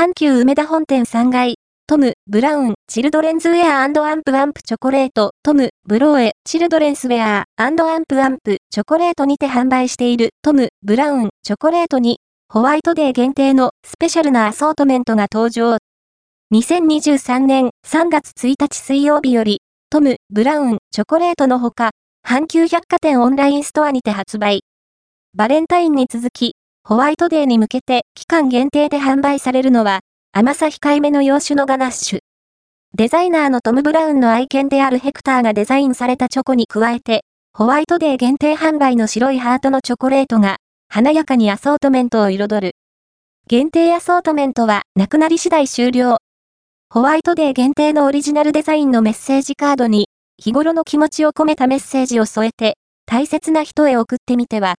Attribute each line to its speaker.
Speaker 1: 阪急梅田本店3階、トム、ブラウン、チルドレンズウェアアンプアンプチョコレート、トム、ブローエ、チルドレンスウェアアンプアンプチョコレートにて販売しているトム、ブラウン、チョコレートに、ホワイトデー限定のスペシャルなアソートメントが登場。2023年3月1日水曜日より、トム、ブラウン、チョコレートのほか、阪急百貨店オンラインストアにて発売。バレンタインに続き、ホワイトデーに向けて期間限定で販売されるのは、甘さ控えめの洋酒のガナッシュ。デザイナーのトム・ブラウンの愛犬であるヘクターがデザインされたチョコに加えて、ホワイトデー限定販売の白いハートのチョコレートが、華やかにアソートメントを彩る。限定アソートメントは、なくなり次第終了。ホワイトデー限定のオリジナルデザインのメッセージカードに、日頃の気持ちを込めたメッセージを添えて、大切な人へ送ってみては、